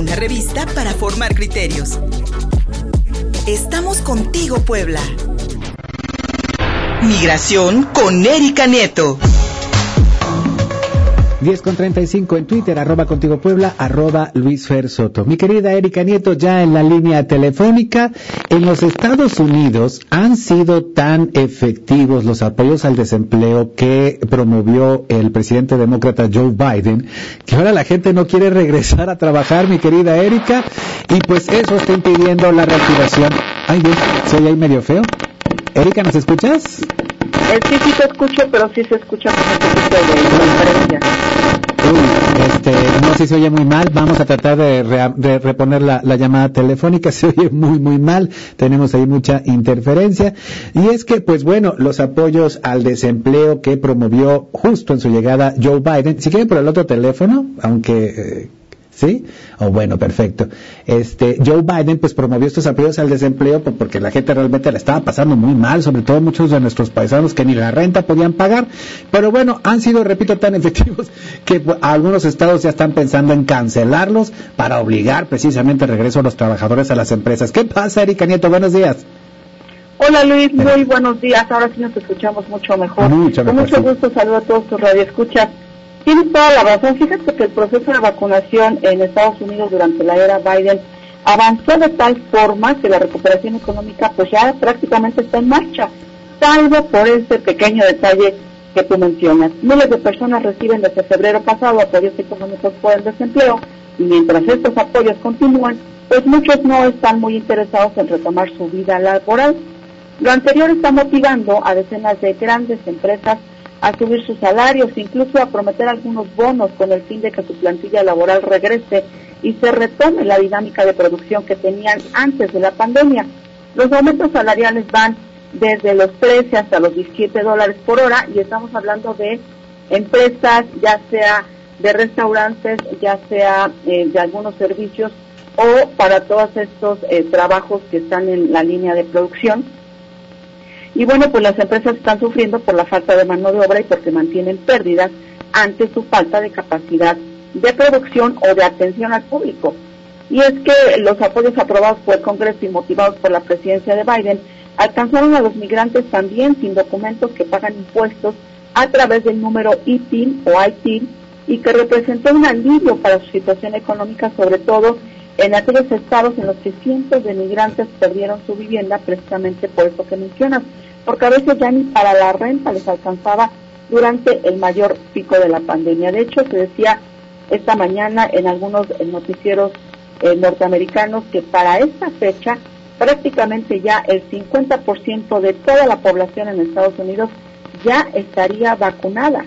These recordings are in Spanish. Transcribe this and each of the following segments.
una revista para formar criterios. Estamos contigo, Puebla. Migración con Erika Nieto. 10 con 35 en Twitter, arroba contigo Puebla, arroba Luis Fer Soto. Mi querida Erika Nieto, ya en la línea telefónica, en los Estados Unidos han sido tan efectivos los apoyos al desempleo que promovió el presidente demócrata Joe Biden, que ahora la gente no quiere regresar a trabajar, mi querida Erika, y pues eso está impidiendo la reactivación. Ay, Dios, soy ahí medio feo. Erika, ¿nos escuchas? Sí, sí te escucho, pero sí se escucha si se oye muy mal. Vamos a tratar de, reponer la, la, llamada telefónica. Se oye muy, muy mal. Tenemos ahí mucha interferencia. Y es que, pues bueno, los apoyos al desempleo que promovió justo en su llegada Joe Biden. Si quieren por el otro teléfono, aunque... Eh, ¿Sí? O bueno, perfecto. Este, Joe Biden pues promovió estos apoyos al desempleo porque la gente realmente la estaba pasando muy mal, sobre todo muchos de nuestros paisanos que ni la renta podían pagar. Pero bueno, han sido, repito, tan efectivos que pues, algunos estados ya están pensando en cancelarlos para obligar precisamente el regreso a los trabajadores a las empresas. ¿Qué pasa, Erika Nieto? Buenos días. Hola Luis, muy buenos días. Ahora sí nos escuchamos mucho mejor. Mucho mejor Con mucho gusto saludo a todos tus radioescuchas. Tienes toda la razón. Fíjate que el proceso de vacunación en Estados Unidos durante la era Biden avanzó de tal forma que la recuperación económica pues ya prácticamente está en marcha, salvo por ese pequeño detalle que tú mencionas. Miles de personas reciben desde febrero pasado apoyos económicos por el desempleo y mientras estos apoyos continúan, pues muchos no están muy interesados en retomar su vida laboral. Lo anterior está motivando a decenas de grandes empresas a subir sus salarios, incluso a prometer algunos bonos con el fin de que su plantilla laboral regrese y se retome la dinámica de producción que tenían antes de la pandemia. Los aumentos salariales van desde los 13 hasta los 17 dólares por hora y estamos hablando de empresas, ya sea de restaurantes, ya sea eh, de algunos servicios o para todos estos eh, trabajos que están en la línea de producción y bueno, pues las empresas están sufriendo por la falta de mano de obra y porque mantienen pérdidas ante su falta de capacidad de producción o de atención al público. Y es que los apoyos aprobados por el Congreso y motivados por la presidencia de Biden alcanzaron a los migrantes también sin documentos que pagan impuestos a través del número ITIN o ITIN y que representó un alivio para su situación económica, sobre todo en aquellos estados en los que cientos de migrantes perdieron su vivienda precisamente por eso que mencionas, porque a veces ya ni para la renta les alcanzaba durante el mayor pico de la pandemia. De hecho, se decía esta mañana en algunos noticieros eh, norteamericanos que para esta fecha prácticamente ya el 50% de toda la población en Estados Unidos ya estaría vacunada.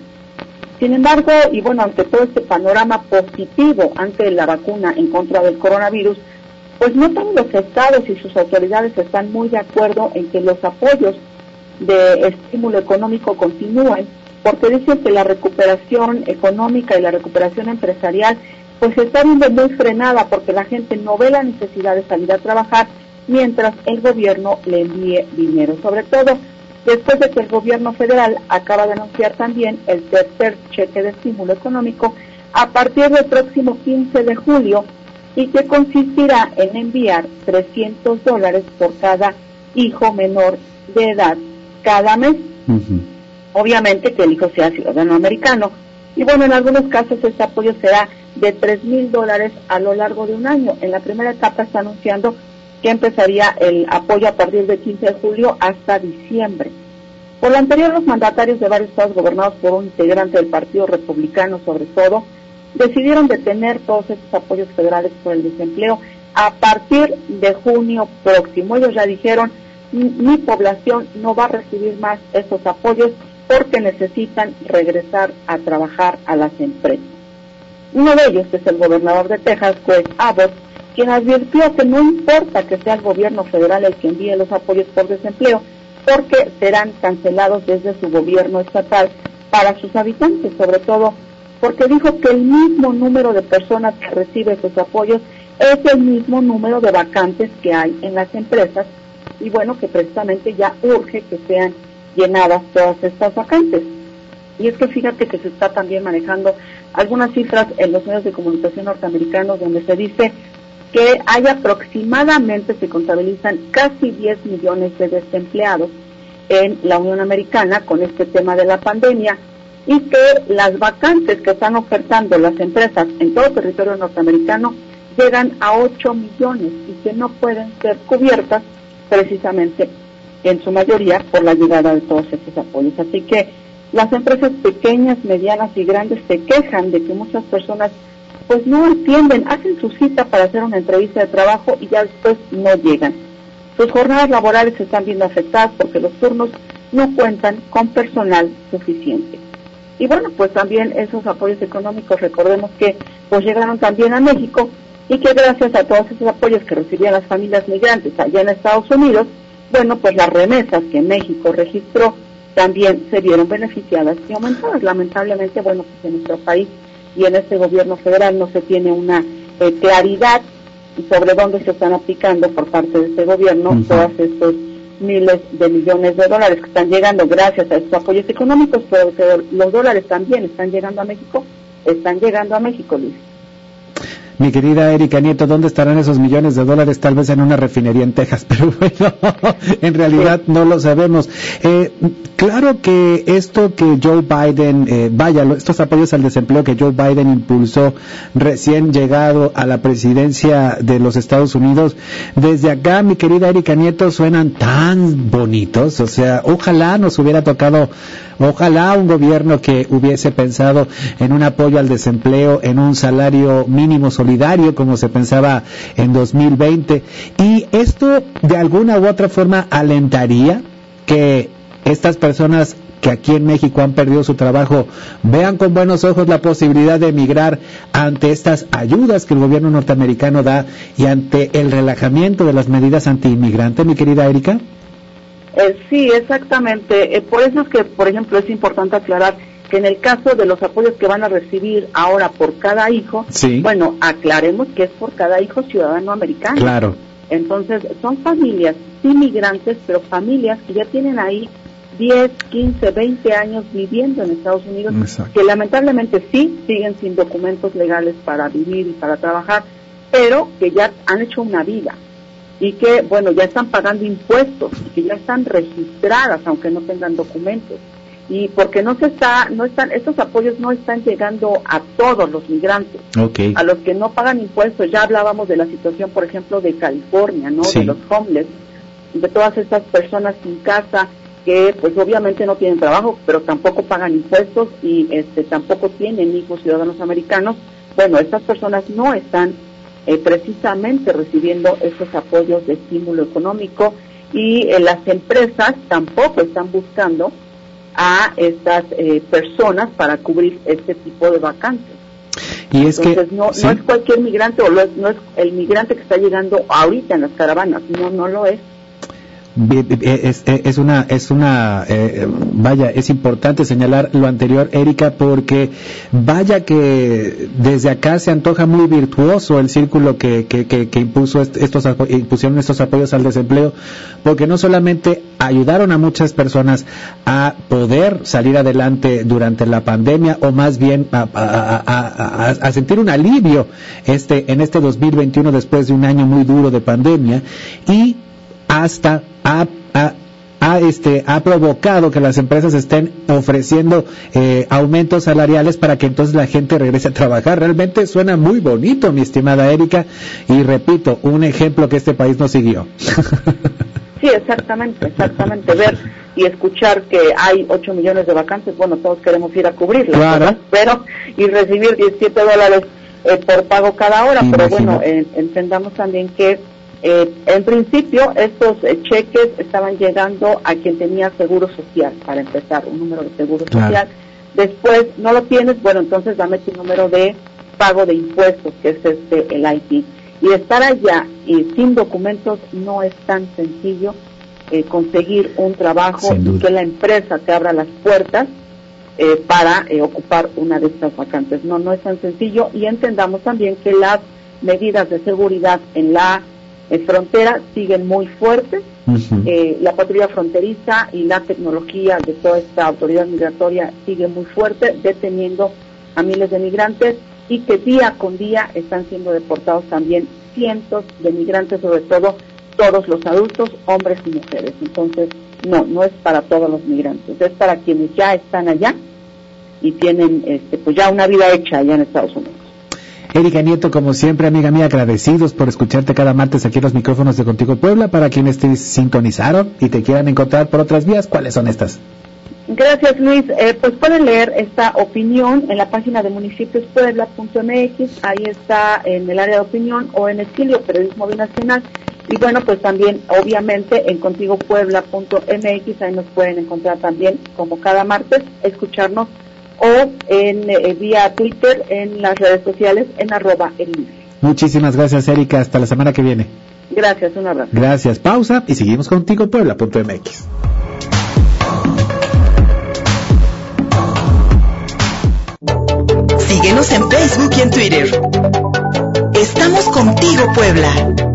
Sin embargo, y bueno, ante todo este panorama positivo ante la vacuna en contra del coronavirus, pues no todos los estados y sus autoridades están muy de acuerdo en que los apoyos de estímulo económico continúen, porque dicen que la recuperación económica y la recuperación empresarial pues se está viendo muy frenada porque la gente no ve la necesidad de salir a trabajar mientras el gobierno le envíe dinero. Sobre todo después de que el gobierno federal acaba de anunciar también el tercer cheque de estímulo económico a partir del próximo 15 de julio y que consistirá en enviar 300 dólares por cada hijo menor de edad cada mes. Obviamente que el hijo sea ciudadano americano. Y bueno, en algunos casos este apoyo será de 3 mil dólares a lo largo de un año. En la primera etapa está anunciando que empezaría el apoyo a partir del 15 de julio hasta diciembre. Por lo anterior, los mandatarios de varios estados gobernados por un integrante del Partido Republicano, sobre todo, decidieron detener todos estos apoyos federales por el desempleo a partir de junio próximo. Ellos ya dijeron, mi población no va a recibir más esos apoyos porque necesitan regresar a trabajar a las empresas. Uno de ellos es el gobernador de Texas, Greg Abbott, quien advirtió que no importa que sea el gobierno federal el que envíe los apoyos por desempleo, porque serán cancelados desde su gobierno estatal para sus habitantes, sobre todo porque dijo que el mismo número de personas que recibe esos apoyos es el mismo número de vacantes que hay en las empresas y bueno, que precisamente ya urge que sean llenadas todas estas vacantes. Y es que fíjate que se está también manejando algunas cifras en los medios de comunicación norteamericanos donde se dice que hay aproximadamente, se contabilizan casi 10 millones de desempleados en la Unión Americana con este tema de la pandemia y que las vacantes que están ofertando las empresas en todo el territorio norteamericano llegan a 8 millones y que no pueden ser cubiertas precisamente en su mayoría por la llegada de todos estos apoyos. Así que las empresas pequeñas, medianas y grandes se quejan de que muchas personas pues no atienden, hacen su cita para hacer una entrevista de trabajo y ya después no llegan. Sus jornadas laborales se están viendo afectadas porque los turnos no cuentan con personal suficiente. Y bueno, pues también esos apoyos económicos, recordemos que pues llegaron también a México y que gracias a todos esos apoyos que recibían las familias migrantes allá en Estados Unidos, bueno, pues las remesas que México registró también se vieron beneficiadas y aumentadas. Lamentablemente, bueno, pues en nuestro país y en este gobierno federal no se tiene una eh, claridad sobre dónde se están aplicando por parte de este gobierno todos estos miles de millones de dólares que están llegando gracias a estos apoyos económicos, pero que los dólares también están llegando a México, están llegando a México, Luis. Mi querida Erika Nieto, ¿dónde estarán esos millones de dólares? Tal vez en una refinería en Texas, pero bueno, en realidad no lo sabemos. Eh, claro que esto que Joe Biden, eh, vaya, estos apoyos al desempleo que Joe Biden impulsó recién llegado a la presidencia de los Estados Unidos, desde acá, mi querida Erika Nieto, suenan tan bonitos. O sea, ojalá nos hubiera tocado Ojalá un gobierno que hubiese pensado en un apoyo al desempleo, en un salario mínimo solidario, como se pensaba en 2020. Y esto, de alguna u otra forma, alentaría que estas personas que aquí en México han perdido su trabajo vean con buenos ojos la posibilidad de emigrar ante estas ayudas que el gobierno norteamericano da y ante el relajamiento de las medidas antiinmigrantes, mi querida Erika? Eh, sí, exactamente. Eh, por eso es que, por ejemplo, es importante aclarar que en el caso de los apoyos que van a recibir ahora por cada hijo, bueno, aclaremos que es por cada hijo ciudadano americano. Claro. Entonces, son familias inmigrantes, pero familias que ya tienen ahí 10, 15, 20 años viviendo en Estados Unidos, que lamentablemente sí siguen sin documentos legales para vivir y para trabajar, pero que ya han hecho una vida y que, bueno, ya están pagando impuestos y que ya están registradas, aunque no tengan documentos. Y porque no se está, no están, estos apoyos no están llegando a todos los migrantes, a los que no pagan impuestos. Ya hablábamos de la situación, por ejemplo, de California, ¿no? De los homeless, de todas estas personas sin casa que, pues, obviamente no tienen trabajo, pero tampoco pagan impuestos y, este, tampoco tienen hijos ciudadanos americanos. Bueno, estas personas no están eh, precisamente recibiendo esos apoyos de estímulo económico y eh, las empresas tampoco están buscando a estas eh, personas para cubrir este tipo de vacantes. Y es Entonces, que, no, no es cualquier migrante o no es el migrante que está llegando ahorita en las caravanas, no, no lo es es, es, una, es una, eh, vaya, es importante señalar lo anterior, Erika, porque vaya que desde acá se antoja muy virtuoso el círculo que, que, que, impuso estos, impusieron estos apoyos al desempleo, porque no solamente ayudaron a muchas personas a poder salir adelante durante la pandemia, o más bien a, a, a sentir un alivio este, en este 2021 después de un año muy duro de pandemia, y hasta ha, ha, este, ha provocado que las empresas estén ofreciendo eh, aumentos salariales para que entonces la gente regrese a trabajar. Realmente suena muy bonito, mi estimada Erika, y repito, un ejemplo que este país no siguió. Sí, exactamente, exactamente. Ver y escuchar que hay 8 millones de vacantes, bueno, todos queremos ir a cubrirlas, claro. pero y recibir 17 dólares eh, por pago cada hora, pero bueno, entendamos también que eh, en principio, estos eh, cheques estaban llegando a quien tenía seguro social, para empezar, un número de seguro social. Después, no lo tienes, bueno, entonces dame tu número de pago de impuestos, que es este, el IT. Y estar allá y sin documentos no es tan sencillo eh, conseguir un trabajo y que la empresa te abra las puertas para ocupar una de estas vacantes. No, no es tan sencillo y entendamos también que las medidas de seguridad en la fronteras siguen muy fuertes Eh, la patrulla fronteriza y la tecnología de toda esta autoridad migratoria sigue muy fuerte, deteniendo a miles de migrantes y que día con día están siendo deportados también cientos de migrantes, sobre todo todos los adultos, hombres y mujeres. Entonces, no, no es para todos los migrantes, es para quienes ya están allá y tienen este, pues ya una vida hecha allá en Estados Unidos. Erika Nieto, como siempre, amiga mía, agradecidos por escucharte cada martes aquí en los micrófonos de Contigo Puebla. Para quienes te sintonizaron y te quieran encontrar por otras vías, ¿cuáles son estas? Gracias, Luis. Eh, pues pueden leer esta opinión en la página de municipiospuebla.mx. Ahí está en el área de opinión o en Estilio Periodismo Binacional. Y bueno, pues también, obviamente, en contigopuebla.mx. Ahí nos pueden encontrar también, como cada martes, escucharnos o en eh, vía Twitter, en las redes sociales, en arroba el Muchísimas gracias, Erika. Hasta la semana que viene. Gracias, un abrazo. Gracias. Pausa y seguimos contigo, Puebla.mx. Síguenos en Facebook y en Twitter. Estamos contigo, Puebla.